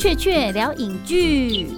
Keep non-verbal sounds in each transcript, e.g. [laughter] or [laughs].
雀雀聊影剧，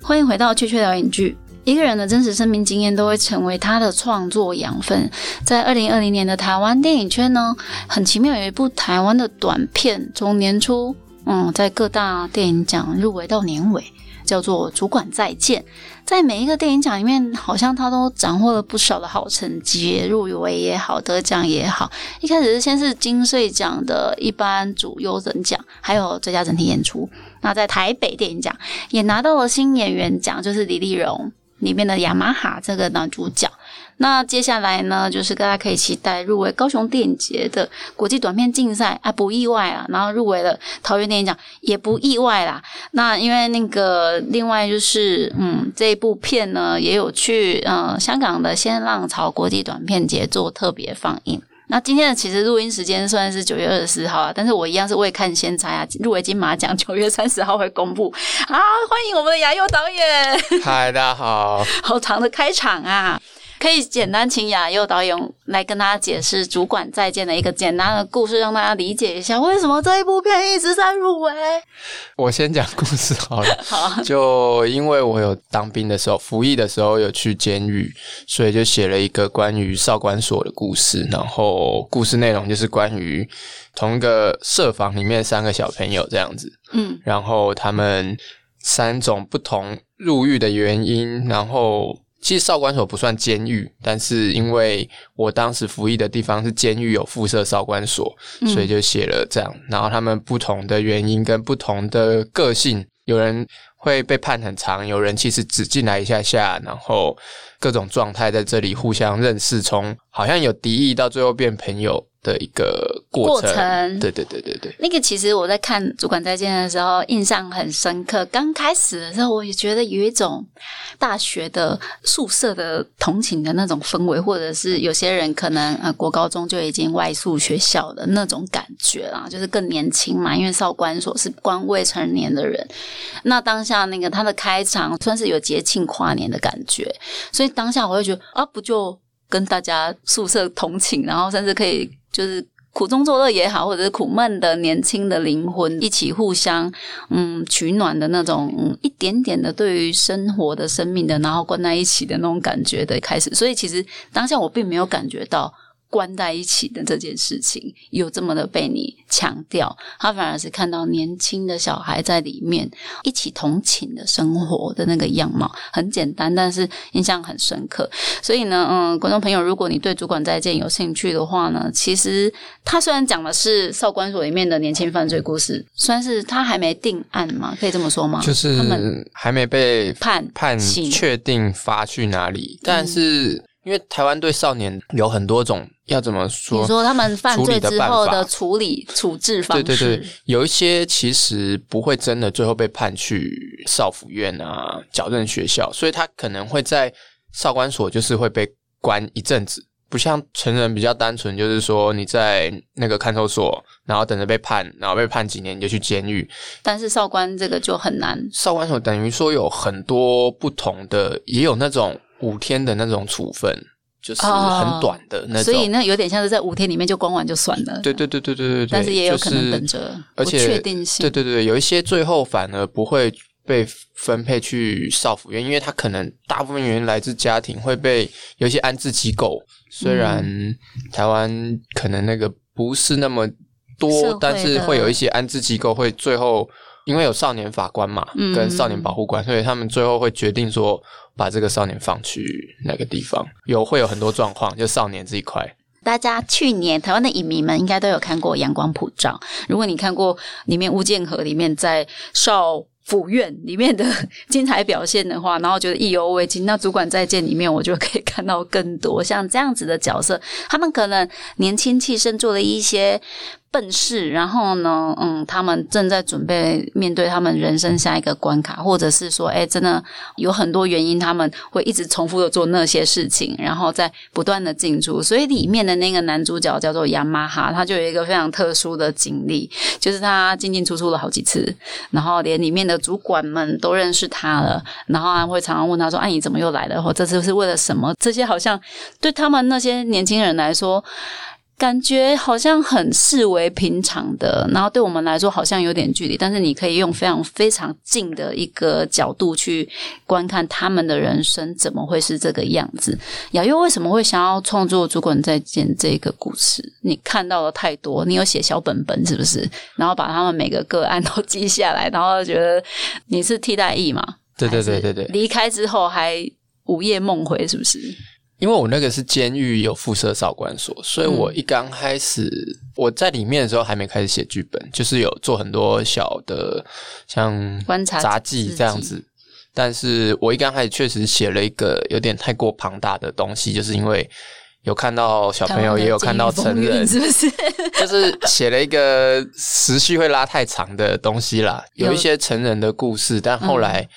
欢迎回到《雀雀聊影剧》。一个人的真实生命经验都会成为他的创作养分。在二零二零年的台湾电影圈呢，很奇妙，有一部台湾的短片，从年初嗯，在各大电影奖入围到年尾，叫做《主管再见》。在每一个电影奖里面，好像他都斩获了不少的好成绩，入围也好，得奖也好。一开始是先是金穗奖的一般主优人奖，还有最佳整体演出。那在台北电影奖也拿到了新演员奖，就是李丽蓉里面的雅马哈这个男主角。那接下来呢，就是大家可以期待入围高雄电影节的国际短片竞赛啊，不意外啊。然后入围了桃园电影奖也不意外啦。那因为那个另外就是，嗯，这一部片呢也有去呃香港的先浪潮国际短片节做特别放映。那今天的其实录音时间算是九月二十四号啊，但是我一样是未看先猜啊，入围金马奖九月三十号会公布啊。欢迎我们的牙佑导演，嗨，大家好，[laughs] 好长的开场啊。可以简单请亚佑导演来跟大家解释《主管再见》的一个简单的故事，让大家理解一下为什么这一部片一直在入围。我先讲故事好了。[laughs] 好，就因为我有当兵的时候，服役的时候有去监狱，所以就写了一个关于少管所的故事。然后故事内容就是关于同一个社房里面三个小朋友这样子。嗯，然后他们三种不同入狱的原因，然后。其实少管所不算监狱，但是因为我当时服役的地方是监狱有附设少管所，所以就写了这样。然后他们不同的原因跟不同的个性，有人会被判很长，有人其实只进来一下下，然后各种状态在这里互相认识，从好像有敌意到最后变朋友。的一个过程，对对对对对。那个其实我在看《主管再见》的时候印象很深刻。刚开始的时候，我也觉得有一种大学的宿舍的同情的那种氛围，或者是有些人可能呃国高中就已经外宿学校的那种感觉啦，就是更年轻嘛。因为少管所是关未成年的人。那当下那个他的开场算是有节庆跨年的感觉，所以当下我会觉得啊，不就跟大家宿舍同寝，然后甚至可以。就是苦中作乐也好，或者是苦闷的年轻的灵魂一起互相嗯取暖的那种一点点的对于生活的生命的，然后关在一起的那种感觉的开始。所以其实当下我并没有感觉到。关在一起的这件事情有这么的被你强调，他反而是看到年轻的小孩在里面一起同情的生活的那个样貌，很简单，但是印象很深刻。所以呢，嗯，观众朋友，如果你对主管再见有兴趣的话呢，其实他虽然讲的是少管所里面的年轻犯罪故事，算是他还没定案嘛，可以这么说吗？就是他们还没被判判确定发去哪里，但是。因为台湾对少年有很多种要怎么说？你说他们犯罪之后的处理处置方式？对对对，有一些其实不会真的最后被判去少府院啊、矫正学校，所以他可能会在少管所，就是会被关一阵子。不像成人比较单纯，就是说你在那个看守所，然后等着被判，然后被判几年你就去监狱。但是少官这个就很难。少管所等于说有很多不同的，也有那种。五天的那种处分，就是很短的那种，所以那有点像是在五天里面就关完就算了。对对对对对对但是也有可能等着不确定性。对对对，有一些最后反而不会被分配去少府院，因为他可能大部分原因来自家庭，会被有一些安置机构。虽然台湾可能那个不是那么多，但是会有一些安置机构会最后。因为有少年法官嘛，跟少年保护官，所以他们最后会决定说，把这个少年放去哪个地方。有会有很多状况，就少年这一块。大家去年台湾的影迷们应该都有看过《阳光普照》，如果你看过里面吴建和里面在少。府院里面的 [laughs] 精彩表现的话，然后觉得意犹未尽。那主管再见里面，我就可以看到更多像这样子的角色，他们可能年轻气盛，做了一些。笨事，然后呢，嗯，他们正在准备面对他们人生下一个关卡，或者是说，哎，真的有很多原因，他们会一直重复的做那些事情，然后在不断的进出。所以里面的那个男主角叫做雅马哈，他就有一个非常特殊的经历，就是他进进出出了好几次，然后连里面的主管们都认识他了，然后还会常常问他说：“哎，你怎么又来了？或这次是为了什么？”这些好像对他们那些年轻人来说。感觉好像很视为平常的，然后对我们来说好像有点距离，但是你可以用非常非常近的一个角度去观看他们的人生，怎么会是这个样子？雅月为什么会想要创作《主管再见》这个故事？你看到了太多，你有写小本本是不是？然后把他们每个个案都记下来，然后觉得你是替代役嘛？对对对对对，离开之后还午夜梦回，是不是？因为我那个是监狱有附设少管所，所以我一刚开始我在里面的时候还没开始写剧本，就是有做很多小的像观察杂技这样子。但是我一刚开始确实写了一个有点太过庞大的东西，就是因为有看到小朋友，也有看到成人，是不是？[laughs] 就是写了一个时序会拉太长的东西啦，有一些成人的故事，但后来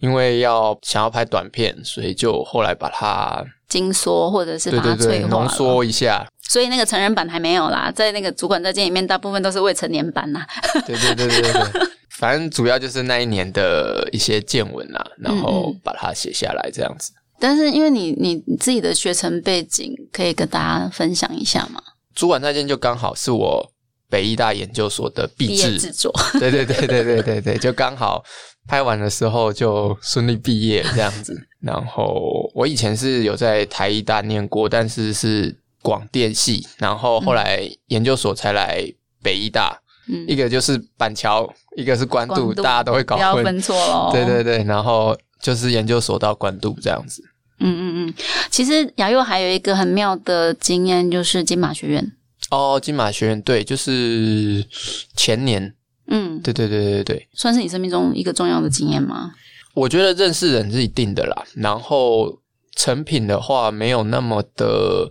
因为要想要拍短片，所以就后来把它。精缩或者是把它脆化浓缩一下，所以那个成人版还没有啦，在那个主管在见里面，大部分都是未成年版啦。对对对对对，[laughs] 反正主要就是那一年的一些见闻啦，然后把它写下来这样子。但是因为你你自己的学成背景，可以跟大家分享一下吗？主管再见就刚好是我北医大研究所的毕制制作，[laughs] 对对对对对对对，就刚好。拍完的时候就顺利毕业这样子，然后我以前是有在台医大念过，但是是广电系，然后后来研究所才来北医大，一个就是板桥，一个是关渡，大家都会搞混，不要分错了。对对对，然后就是研究所到关渡这样子。嗯嗯嗯，其实雅佑还有一个很妙的经验，就是金马学院。哦，金马学院，对，就是前年。嗯，对对对对对，算是你生命中一个重要的经验吗？我觉得认识人是一定的啦，然后成品的话没有那么的，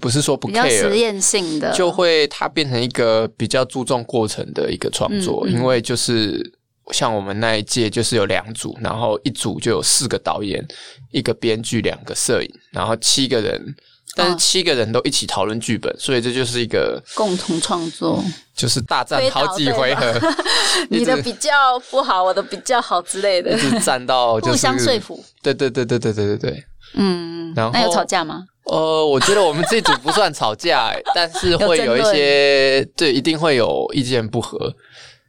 不是说不 care，实验性的，就会它变成一个比较注重过程的一个创作，因为就是像我们那一届就是有两组，然后一组就有四个导演，一个编剧，两个摄影，然后七个人。但是七个人都一起讨论剧本，所以这就是一个共同创作，就是大战好几回合，[laughs] 你的比较不好，我的比较好之类的，一直战到 [laughs] 互相说服。对对对对对对对对，嗯，然后那有吵架吗？呃，我觉得我们这组不算吵架，[laughs] 但是会有一些，对，一定会有意见不合。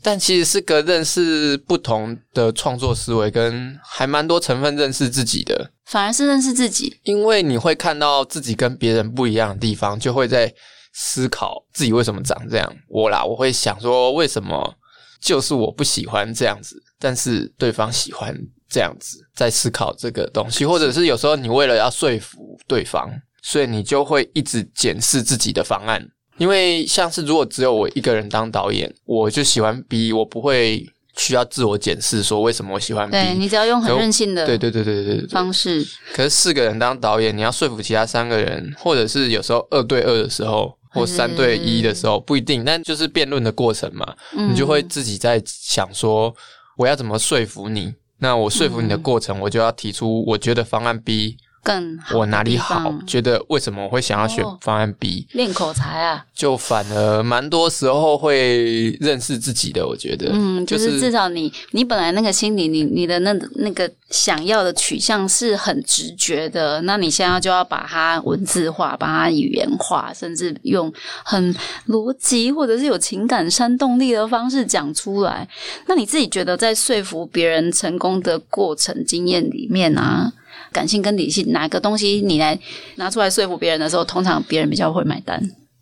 但其实是个认识不同的创作思维，跟还蛮多成分认识自己的，反而是认识自己，因为你会看到自己跟别人不一样的地方，就会在思考自己为什么长这样。我啦，我会想说，为什么就是我不喜欢这样子，但是对方喜欢这样子，在思考这个东西，或者是有时候你为了要说服对方，所以你就会一直检视自己的方案。因为像是如果只有我一个人当导演，我就喜欢 B，我不会需要自我检视说为什么我喜欢 B。对你只要用很任性的对对对对对方式。可是四个人当导演，你要说服其他三个人，或者是有时候二对二的时候，或三对一的时候，不一定。但就是辩论的过程嘛，你就会自己在想说我要怎么说服你。那我说服你的过程，我就要提出我觉得方案 B。更我哪里好？觉得为什么我会想要选方案 B？练口才啊！就反而蛮多时候会认识自己的。我觉得，嗯，就是至少你你本来那个心里你你的那那个想要的取向是很直觉的，那你现在就要把它文字化，把它语言化，甚至用很逻辑或者是有情感煽动力的方式讲出来。那你自己觉得在说服别人成功的过程经验里面啊？感性跟理性哪个东西你来拿出来说服别人的时候，通常别人比较会买单。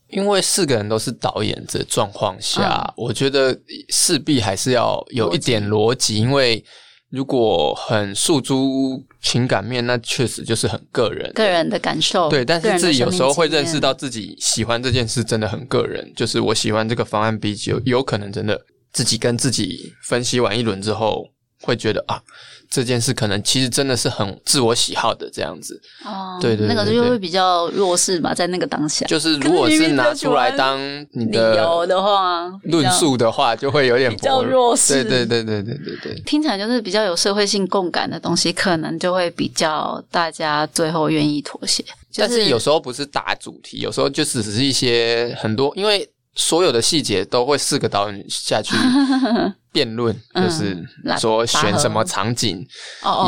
因为四个人都是导演的状况下，我觉得势必还是要有一点逻辑。因为如果很诉诸情感面，那确实就是很个人、个人的感受。对，但是自己有时候会认识到自己喜欢这件事真的很个人。就是我喜欢这个方案比有有可能真的自己跟自己分析完一轮之后，会觉得啊。这件事可能其实真的是很自我喜好的这样子哦，对对，那个就会比较弱势吧，在那个当下，就是如果是拿出来当你的理由的话，论述的话，就会有点 [laughs] 比较弱势。对对对对对对对，听起来就是比较有社会性共感的东西，可能就会比较大家最后愿意妥协。但是有时候不是打主题，有时候就只是一些很多，因为。所有的细节都会四个导演下去 [laughs] 辩论，就是说选什么场景、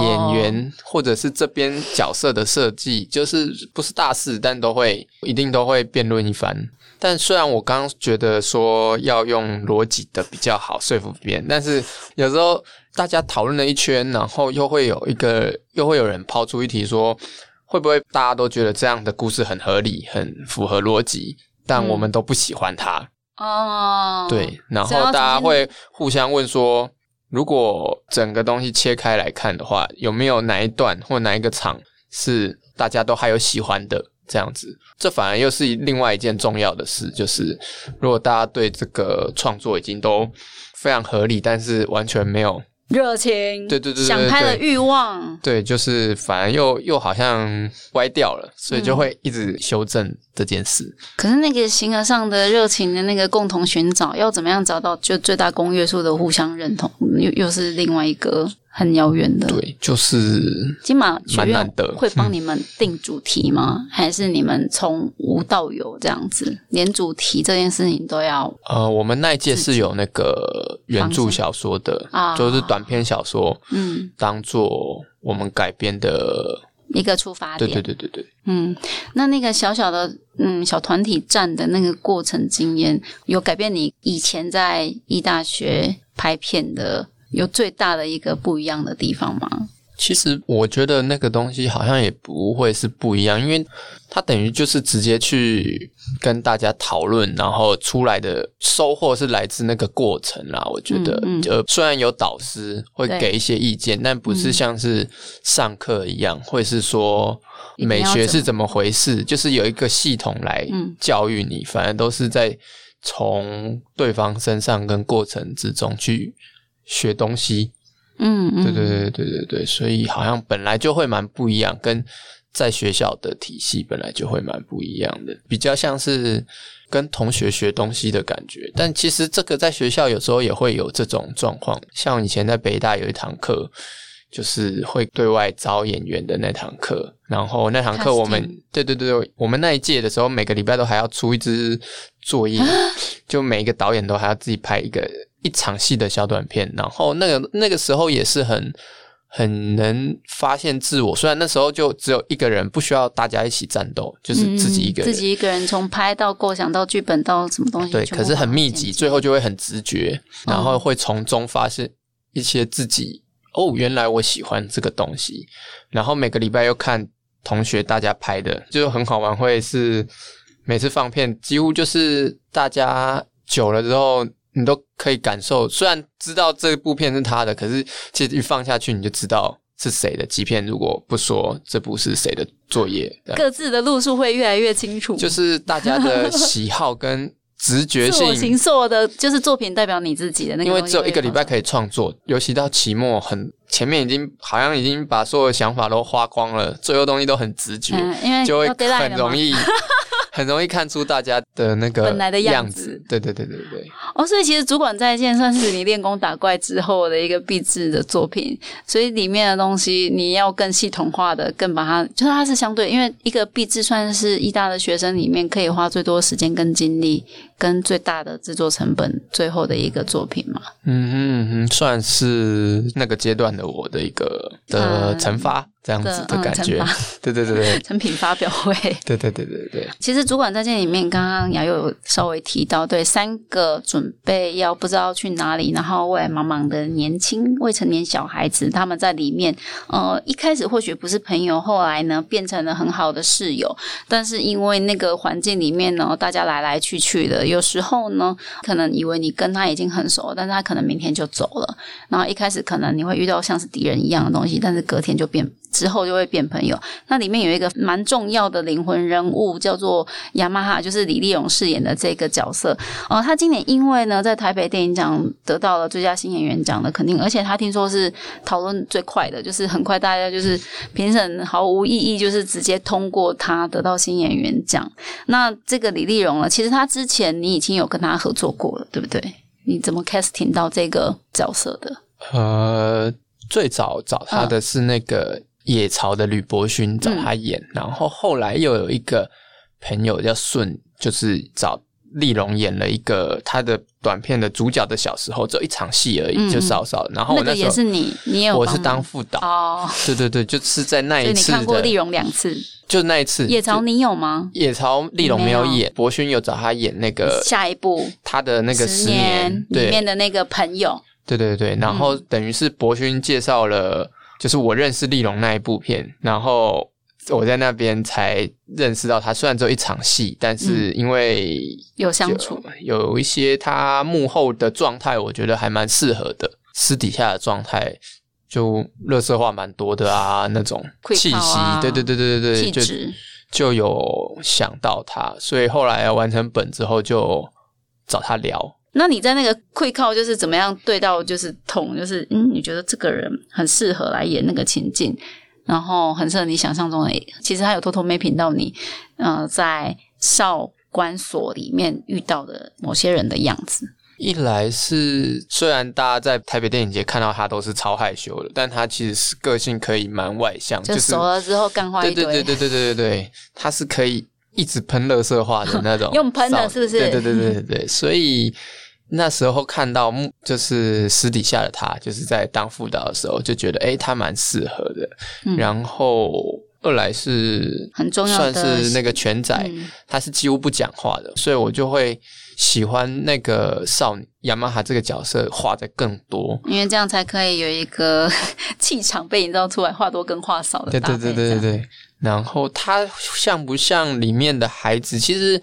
演员，或者是这边角色的设计，就是不是大事，但都会一定都会辩论一番。但虽然我刚刚觉得说要用逻辑的比较好说服别人，但是有时候大家讨论了一圈，然后又会有一个又会有人抛出一题说，会不会大家都觉得这样的故事很合理、很符合逻辑，但我们都不喜欢它？哦，对，然后大家会互相问说，如果整个东西切开来看的话，有没有哪一段或哪一个场是大家都还有喜欢的？这样子，这反而又是另外一件重要的事，就是如果大家对这个创作已经都非常合理，但是完全没有热情，对对对对想拍的欲望，对，就是反而又又好像歪掉了，所以就会一直修正这件事。可是那个形而上的热情的那个共同寻找，要怎么样找到就最大公约数的互相认同，又又是另外一个很遥远的。对，就是金马学院蛮难得会帮你们定主题吗？还是你们从无到有这样子，连主题这件事情都要？呃，我们那一届是有那个原著小说的，啊就是短篇小说，嗯，当做我们改编的。一个出发对点。对对对对，嗯，那那个小小的嗯小团体战的那个过程经验，有改变你以前在医大学拍片的有最大的一个不一样的地方吗？其实我觉得那个东西好像也不会是不一样，因为它等于就是直接去跟大家讨论，然后出来的收获是来自那个过程啦。我觉得，嗯嗯呃，虽然有导师会给一些意见，但不是像是上课一样，会是说美学是怎么回事，就是有一个系统来嗯教育你，反而都是在从对方身上跟过程之中去学东西。嗯嗯，对对对对对对，所以好像本来就会蛮不一样，跟在学校的体系本来就会蛮不一样的，比较像是跟同学学东西的感觉。但其实这个在学校有时候也会有这种状况，像以前在北大有一堂课。就是会对外招演员的那堂课，然后那堂课我们对对对，我们那一届的时候，每个礼拜都还要出一支作业，就每一个导演都还要自己拍一个一场戏的小短片，然后那个那个时候也是很很能发现自我。虽然那时候就只有一个人，不需要大家一起战斗，就是自己一个人，嗯自己一个人从拍到构想到剧本到什么东西，对，可是很密集，最后就会很直觉，然后哦会从中发现一些自己哦，原来我喜欢这个东西。然后每个礼拜又看同学大家拍的，就很好玩。会是每次放片，几乎就是大家久了之后，你都可以感受。虽然知道这部片是他的，可是其实一放下去，你就知道是谁的。即便如果不说这部是谁的作业，各自的路数会越来越清楚，就是大家的喜好跟直觉性自我形塑的，就是作品代表你自己的那个。因为只有一个礼拜可以创作，尤其到期末很前面已经好像已经把所有想法都花光了，最后东西都很直觉，嗯，因为就会很容易很容易看出大家的那个本来的样样子。对对对对对，哦，所以其实主管在线算是你练功打怪之后的一个必制的作品，所以里面的东西你要更系统化的，更把它，就是它是相对，因为一个必制算是医大的学生里面可以花最多时间跟精力，跟最大的制作成本，最后的一个作品嘛。嗯哼嗯哼，算是那个阶段的我的一个的嗯。惩罚，这样子的感觉。对对对对。成品发表会，对对对对对，其实主管在这里面，刚刚雅佑有稍微提到，对三个准备要不知道去哪里，然后未来茫茫的年轻未成年小孩子，他们在里面，呃，一开始或许不是朋友，后来呢变成了很好的室友，但是因为那个环境里面呢，大家来来去去的，有时候呢，可能以为你跟他已经很熟，但是他可能明天就走了，然后一开始可能你会遇到像是敌人一样的东西，但是隔天就变。之后就会变朋友。那里面有一个蛮重要的灵魂人物，叫做雅马哈，就是李丽蓉饰演的这个角色。哦、他今年因为呢在台北电影奖得到了最佳新演员奖的肯定，而且他听说是讨论最快的，就是很快大家就是评审毫无异议，就是直接通过他得到新演员奖。那这个李丽蓉呢，其实他之前你已经有跟他合作过了，对不对？你怎么 casting 到这个角色的？呃，最早找他的是那个野巢的吕伯勋找他演，然后后来又有一个朋友叫顺，就是找丽蓉演了一个他的短片的主角的小时候，只有一场戏而已，嗯。就少少。然后我那个时候也是你，你也有我是当副导，哦，对对对，就是在那一次你，看过丽蓉两次，就那一次，野草你有吗？野草丽蓉没有演，博勋有找他演那个下一部。他的那个十年里面的那个朋友，对对对，然后嗯。等于是博勋介绍了，就是我认识丽龙那一部片，然后我在那边才认识到他，虽然只有一场戏，但是因为有相处，有一些他幕后的状态，我觉得还蛮适合的，私底下的状态。就乐色话蛮多的啊，那种气息，啊对对对对对对，就，就有想到他，所以后来要完成本之后就找他聊。那你在那个会靠就是怎么样对到就是痛，就是嗯，你觉得这个人很适合来演那个情境，然后很适合你想象中的，其实他有偷偷 mapping 到你，呃，在少管所里面遇到的某些人的样子。一来是虽然大家在台北电影节看到他都是超害羞的，但他其实是个性可以蛮外向，就是熟了之后干坏对一堆，对对对对对对对，他是可以一直喷乐色话的那种，[laughs] 用喷的是不是对对对对对对，[laughs] 所以那时候看到木就是私底下的他，就是在当副导的时候，就觉得诶他蛮适合的。嗯然后二来是很重要算是那个全仔，嗯他是几乎不讲话的，所以我就会喜欢那个少女雅马哈这个角色画的更多。因为这样才可以有一个 [laughs] 气场被营造出来，话多跟话少。对对对对对。然后他像不像里面的孩子？其实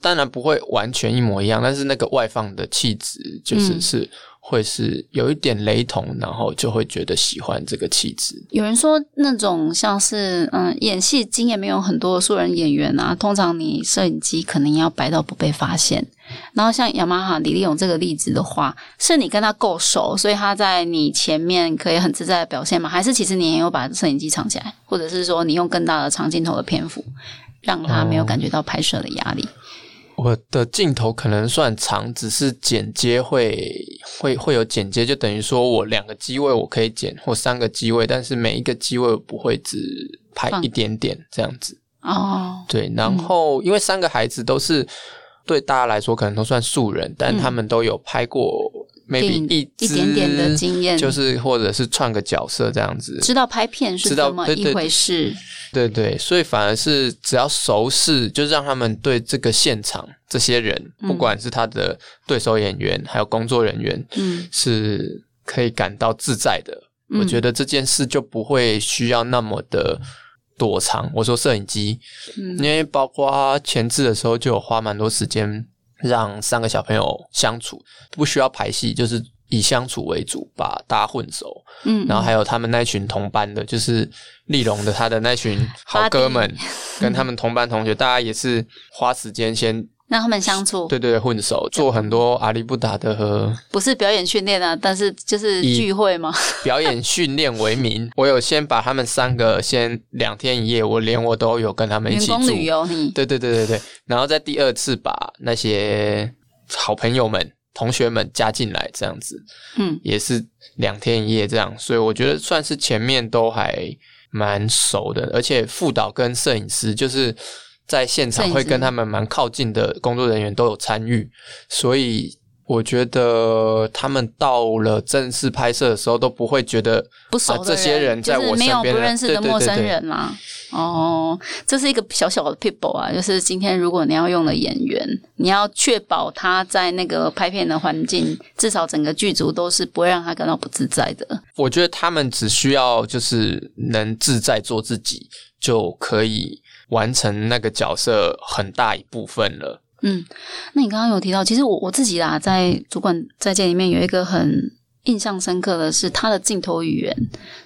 当然不会完全一模一样，但是那个外放的气质就是嗯是、会是有一点雷同，然后就会觉得喜欢这个气质。有人说那种像是嗯演戏经验没有很多的素人演员啊，通常你摄影机可能要摆到不被发现。然后像雅马哈李立勇这个例子的话，是你跟他够熟，所以他在你前面可以很自在的表现吗？还是其实你也有把摄影机藏起来，或者是说你用更大的长镜头的篇幅，让他没有感觉到拍摄的压力？我的镜头可能算长，只是剪接会会会有剪接，就等于说我两个机位我可以剪，或三个机位，但是每一个机位我不会只拍一点点这样子。哦，对，然后因为三个孩子都是对大家来说可能都算素人，但他们都有拍过电 maybe 一一点点的支经验就是或者是串个角色这样子。知道拍片是知道这么一回事。对对，所以反而是只要熟识，就让他们对这个现场这些人，不管是他的对手演员，还有工作人员，嗯是可以感到自在的。嗯我觉得这件事就不会需要那么的躲藏。我说摄影机，嗯因为包括前置的时候就有花蛮多时间让三个小朋友相处，不需要排戏，就是以相处为主，把大家混熟。嗯，然后还有他们那群同班的，就是丽蓉的他的那群 [laughs] 好哥们，跟他们同班同学，大家也是花时间先让他们相处，对对对混熟，做很多阿里不达的和不是表演训练啊，但是就是聚会嘛。[laughs] 表演训练为名。[laughs] 我有先把他们三个先两天一夜，我连我都有跟他们一起住。工旅游，你。对对对对对，然后在第二次把那些好朋友们、同学们加进来，这样子。嗯。也是两天一夜这样，所以我觉得算是前面都还蛮熟的，而且副导跟摄影师就是在现场会跟他们蛮靠近的工作人员都有参与，所以。我觉得他们到了正式拍摄的时候都不会觉得不熟这些人在就是没有不认识的陌生人啦。哦，这是一个小小的 people 啊，就是今天如果你要用的演员，你要确保他在那个拍片的环境，至少整个剧组都是不会让他感到不自在的。我觉得他们只需要就是能自在做自己，就可以完成那个角色很大一部分了。嗯，那你刚刚有提到，其实我我自己啦，在主管在这里面有一个很印象深刻的是，他的镜头语言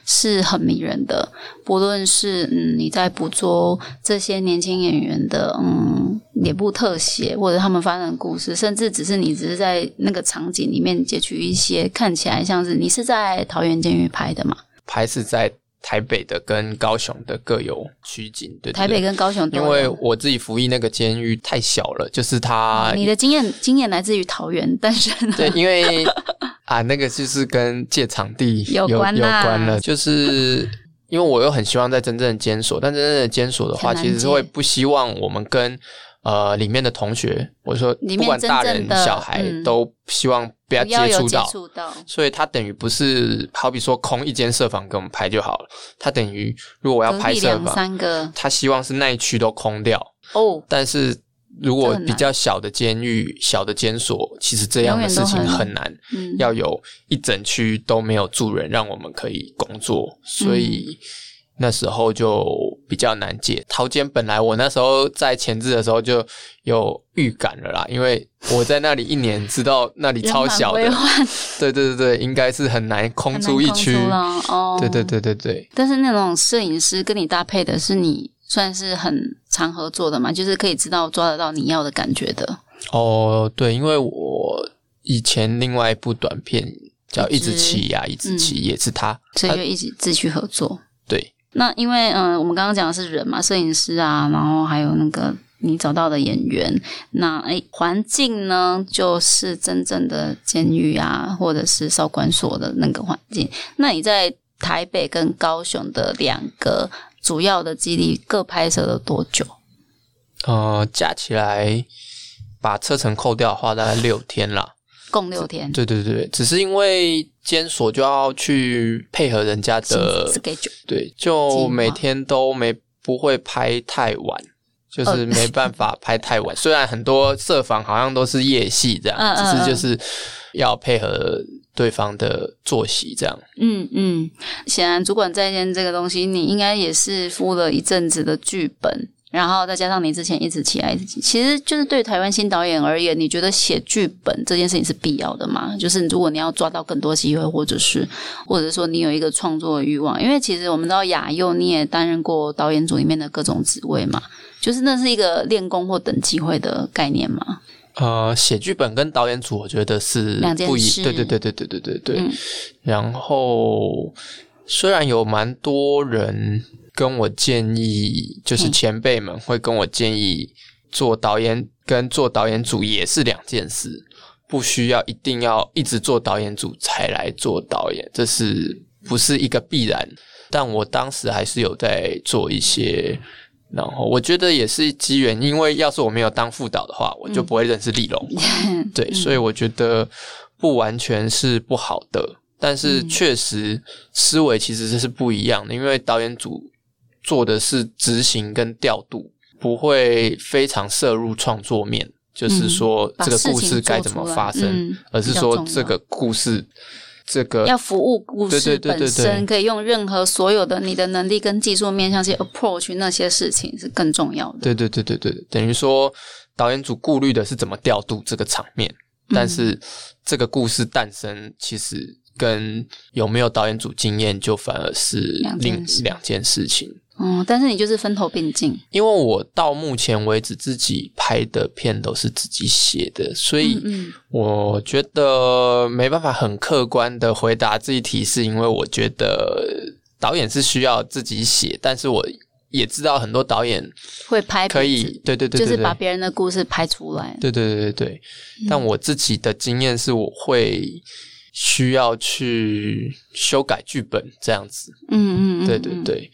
是很迷人的。不论是嗯你在捕捉这些年轻演员的嗯脸部特写，或者他们发生的故事，甚至只是你只是在那个场景里面截取一些看起来像是你是在桃园监狱拍的嘛？拍是在台北的跟高雄的各有取景，对对对。台北跟高雄都因为我自己服役那个监狱太小了，就是它你的经验经验来自于桃园，但是呢，[laughs] 对，因为啊，那个就是跟借场地有关了，就是因为我又很希望在真正的监所，但真正的监所的话，其实是会不希望我们跟呃里面的同学，我说不管大人小孩嗯。都希望不要接接触到，所以他等于不是好比说空一间设防给我们拍就好了，他等于如果我要拍设防，三个。他希望是那一区都空掉，哦，但是如果比较小的监狱、小的监所，其实这样的事情很很难，嗯，要有一整区都没有住人，让我们可以工作，所以那时候就比较难解。桃尖本来我那时候在前置的时候就有预感了啦，因为我在那里一年，知道那里超小的 [laughs] 对对对对，应该是很难空出一区。了哦，对对。对对对，但是那种摄影师跟你搭配的是你算是很常合作的嘛，就是可以知道抓得到你要的感觉的。哦，对，因为我以前另外一部短片叫《一一直直骑呀，一直骑》，也是他，所以就一直继续合作。对，那因为嗯、我们刚刚讲的是人嘛，摄影师啊，然后还有那个你找到的演员，那诶环境呢，就是真正的监狱啊，或者是少管所的那个环境。那你在台北跟高雄的两个主要的基地各拍摄了多久？呃，加起来把车程扣掉的话，大概六天啦。共六天。对对对，只是因为监所就要去配合人家的，schedule 对，就每天都没不会拍太晚。就是哦没办法拍太晚，[laughs] 虽然很多设防好像都是夜戏这样，只是就是要配合对方的作息这样。嗯嗯，显然主管在线这个东西，你应该也是敷了一阵子的剧本，然后再加上你之前一直起来，其实就是对台湾新导演而言，你觉得写剧本这件事情是必要的吗？就是如果你要抓到更多机会，或者是或者说你有一个创作的欲望，因为其实我们知道亚佑你也担任过导演组里面的各种职位嘛，就是那是一个练功或等机会的概念嘛。呃，写剧本跟导演组，我觉得是两件事对对对对对对对对。嗯然后虽然有蛮多人跟我建议，就是嗯前辈们会跟我建议，做导演跟做导演组也是两件事，不需要一定要一直做导演组才来做导演，这是不是一个必然？但我当时还是有在做一些。然后我觉得也是机缘，因为要是我没有当副导的话，我就不会认识丽龙。对，所以我觉得不完全是不好的，但是确实思维其实这是不一样的，因为导演组做的是执行跟调度，不会非常摄入创作面，就是说这个故事该怎么发生，嗯而是说这个故事这个要服务故事本身，对可以用任何所有的你的能力跟技术面向去 approach 那些事情是更重要的。对对对对对，等于说导演组顾虑的是怎么调度这个场面，嗯。但是这个故事诞生其实跟有没有导演组经验就反而是另两件事情。嗯，但是你就是分头并进，因为我到目前为止自己拍的片都是自己写的，所以嗯我觉得没办法很客观的回答这一题，是因为我觉得导演是需要自己写，但是我也知道很多导演会拍可以，对对对就是把别人的故事拍出来。对对对对。对，但我自己的经验是，我会需要去修改剧本这样子。嗯嗯嗯，对对对，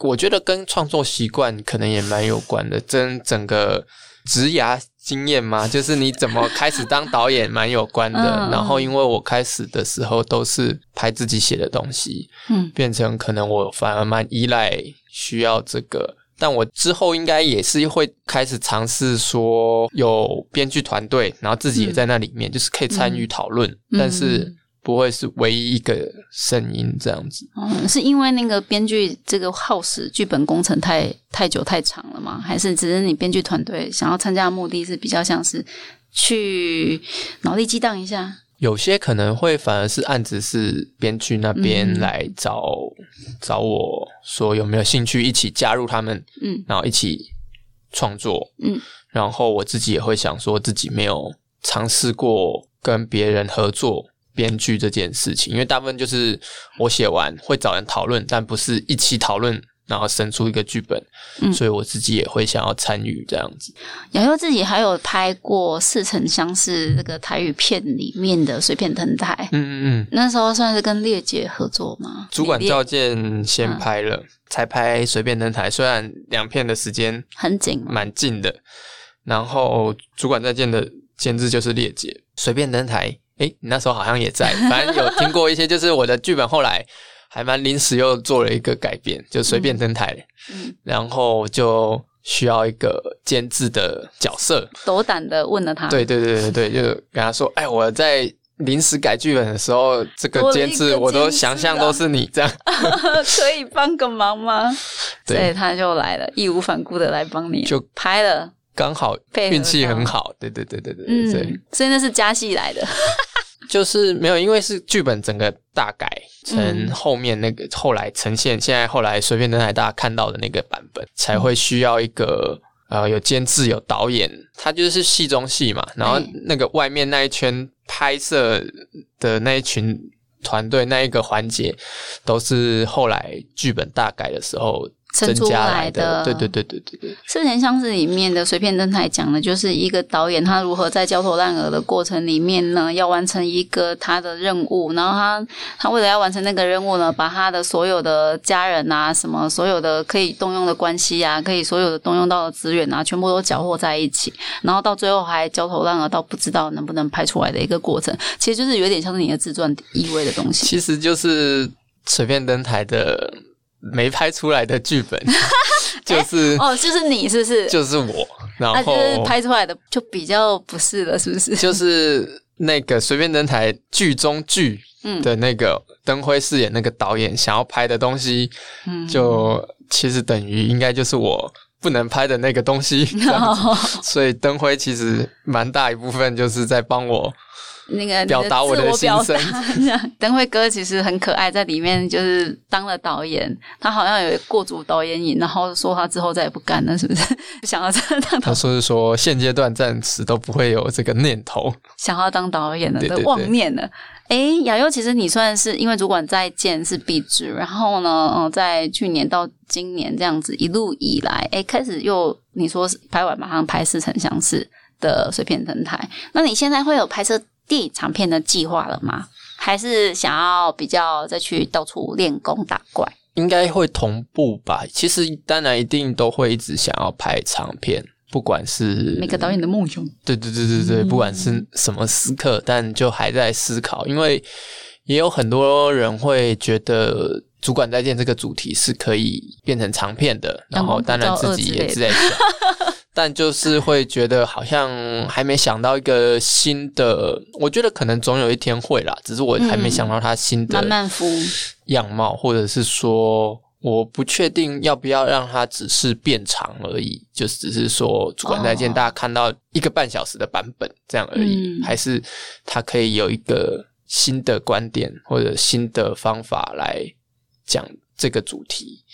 我觉得跟创作习惯可能也蛮有关的，跟整个职涯经验嘛，就是你怎么开始当导演蛮有关的。然后因为我开始的时候都是拍自己写的东西，嗯变成可能我反而蛮依赖需要这个。但我之后应该也是会开始尝试说有编剧团队，然后自己也在那里面，就是可以参与讨论，嗯但是不会是唯一一个声音这样子。嗯，是因为那个编剧这个耗时剧本工程太太久太长了吗？还是只是你编剧团队想要参加的目的是比较像是去脑力激荡一下？有些可能会反而是案子是编剧那边嗯来找、找我说有没有兴趣一起加入他们，嗯然后一起创作，嗯，然后我自己也会想说自己没有尝试过跟别人合作编剧这件事情，因为大部分就是我写完会找人讨论，但不是一起讨论。然后生出一个剧本，嗯所以我自己也会想要参与这样子。瑶瑶自己还有拍过《似曾相识》这个台语片里面的碎片登台，嗯嗯嗯，那时候算是跟列姐合作吗？主管赵健先嗯拍了，才拍随便登台，虽然两片的时间很紧嘛，蛮近的，然后主管再见的监制就是烈姐，随便登台。诶，你那时候好像也在，反正有听过一些，就是我的剧本后来还蛮临时又做了一个改变，就随便登台，嗯，然后就需要一个监制的角色。斗胆的问了他，对对对对对，就跟他说，哎，我在临时改剧本的时候，这个监制我都想象都是你这样，[laughs] 可以帮个忙吗？[laughs] 对所以他就来了，义无反顾的来帮你，就拍了，刚好运气很好。对对对对对对对。嗯，所以那是加戏来的，就是没有，因为是剧本整个大改成嗯。后面那个、后来呈现，现在后来随便登台大家看到的那个版本，才会需要一个呃有监制有导演，他就是戏中戏嘛，然后嗯那个外面那一圈拍摄的那一群团队那一个环节，都是后来剧本大改的时候增加来的，的。对对对对对对，四田相是里面的随便登台讲的，就是一个导演他如何在焦头烂额的过程里面呢，要完成一个他的任务，然后他他为了要完成那个任务呢，把他的所有的家人啊，什么所有的可以动用的关系啊，可以所有的动用到的资源啊，全部都搅和在一起，然后到最后还焦头烂额到不知道能不能拍出来的一个过程，其实就是有点像是你的自传意味的东西。其实就是随便登台的没拍出来的剧本，[laughs] 就是。哦，就是你是不是？就是我，然那、后就是拍出来的就比较不是了，是不是？就是那个随便登台剧中剧嗯的那个灯辉饰演那个导演想要拍的东西，嗯就其实等于应该就是我不能拍的那个东西，[laughs] 所以灯辉其实蛮大一部分就是在帮我那个表达我的心达这样灯辉哥其实很可爱，在里面就是当了导演，他好像有过足导演瘾，然后说他之后再也不干了，是不是？[laughs] 想要真的当导他说是说现阶段暂时都不会有这个念头，想要当导演了的对对对妄念了。诶，雅优，其实你算是因为主管再见是壁纸，然后呢，嗯、在去年到今年这样子一路以来，诶，开始又你说是拍完马上拍《似曾相识》的碎片登台，那你现在会有拍摄电影长片的计划了吗？还是想要比较再去到处练功打怪？应该会同步吧。其实当然一定都会一直想要拍长片。不管是每个导演的梦想，对对对对对，嗯不管是什么时刻，但就还在思考，因为也有很多人会觉得“主管再见”这个主题是可以变成长片的，然后当然自己也是在想，[laughs] 但就是会觉得好像还没想到一个新的，我觉得可能总有一天会啦，只是我还没想到它新的慢慢。样貌，或者是说。我不确定要不要让它只是变长而已，就只是说主管再见，哦大家看到一个半小时的版本这样而已，嗯还是它可以有一个新的观点或者新的方法来讲这个主题，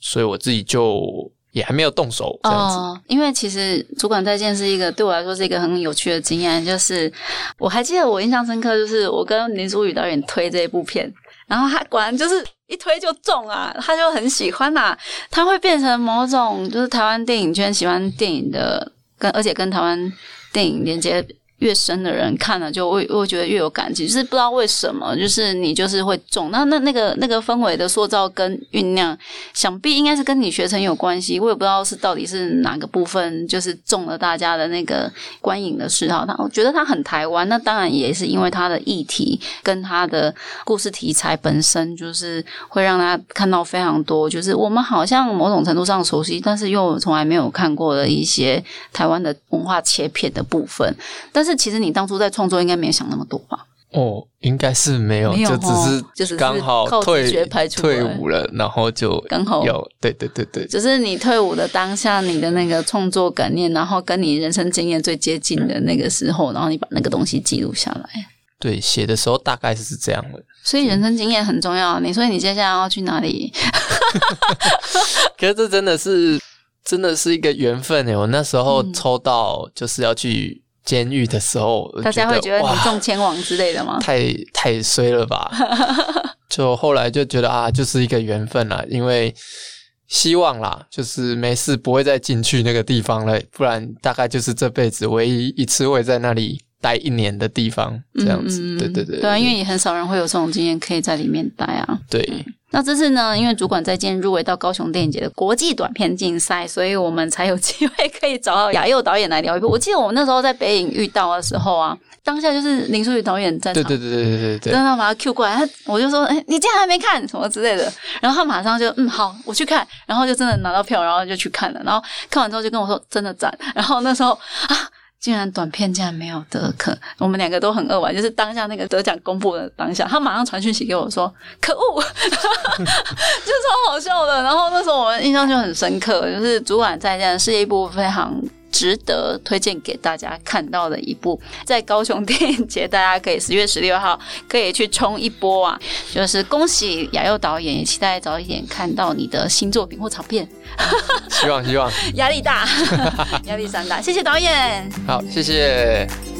所以我自己就也还没有动手这样子。哦，因为其实主管再见是一个对我来说是一个很有趣的经验，就是我还记得我印象深刻，就是我跟林书宇导演推这一部片，然后他果然就是一推就中啊，[laughs] 他就很喜欢呐、他会变成某种就是台湾电影圈喜欢电影的，跟而且跟台湾电影连接。越深的人看了就会会觉得越有感情，就是不知道为什么，就是你就是会中。那那那个那个氛围的塑造跟酝酿，想必应该是跟你学成有关系。我也不知道是到底是哪个部分，就是中了大家的那个观影的嗜好。他我觉得他很台湾，那当然也是因为他的议题跟他的故事题材本身，就是会让他看到非常多，就是我们好像某种程度上熟悉，但是又从来没有看过的一些台湾的文化切片的部分。但是其实你当初在创作应该没有想那么多吧？哦，应该是没有，没有就只哦是就是刚好退学排出退伍了，然后就刚好有，对对对对，就是你退伍的当下，你的那个创作感念，然后跟你人生经验最接近的那个时候，然后你把那个东西记录下来。对写的时候大概是这样的。所以人生经验很重要。你所以你接下来要去哪里？[laughs] 可是这真的是真的是一个缘分诶！我那时候抽到就是要去监狱的时候，大家会觉得你哇中签王之类的吗？太太衰了吧？[laughs] 就后来就觉得啊，就是一个缘分啦，因为希望啦，就是没事不会再进去那个地方了，不然大概就是这辈子唯一一次会在那里待一年的地方，这样子。嗯嗯嗯对对对对啊，因为也很少人会有这种经验，可以在里面待啊。对，那这次呢，因为主管再见入围到高雄电影节的国际短片竞赛，所以我们才有机会可以找到雅佑导演来聊一部。我记得我们那时候在北影遇到的时候啊，当下就是林书宇导演在场，对对对对对对对，真的把他 Q 过来，他我就说，哎、你竟然还没看什么之类的，然后他马上就嗯好，我去看，然后就真的拿到票，然后就去看了，然后看完之后就跟我说真的赞，然后那时候啊。竟然短片竟然没有得可，我们两个都很扼腕。就是当下那个得奖公布的当下，他马上传讯息给我说：“可恶，[laughs] 就超好笑的。”然后那时候我们印象就很深刻，就是主管再见是一部非常值得推荐给大家看到的一部，在高雄电影节，大家可以十月十六号可以去冲一波啊！就是恭喜雅佑导演，也期待早一点看到你的新作品或长片。希望希望，[laughs] 压力大，[laughs] 压力山大，谢谢导演。好，谢谢。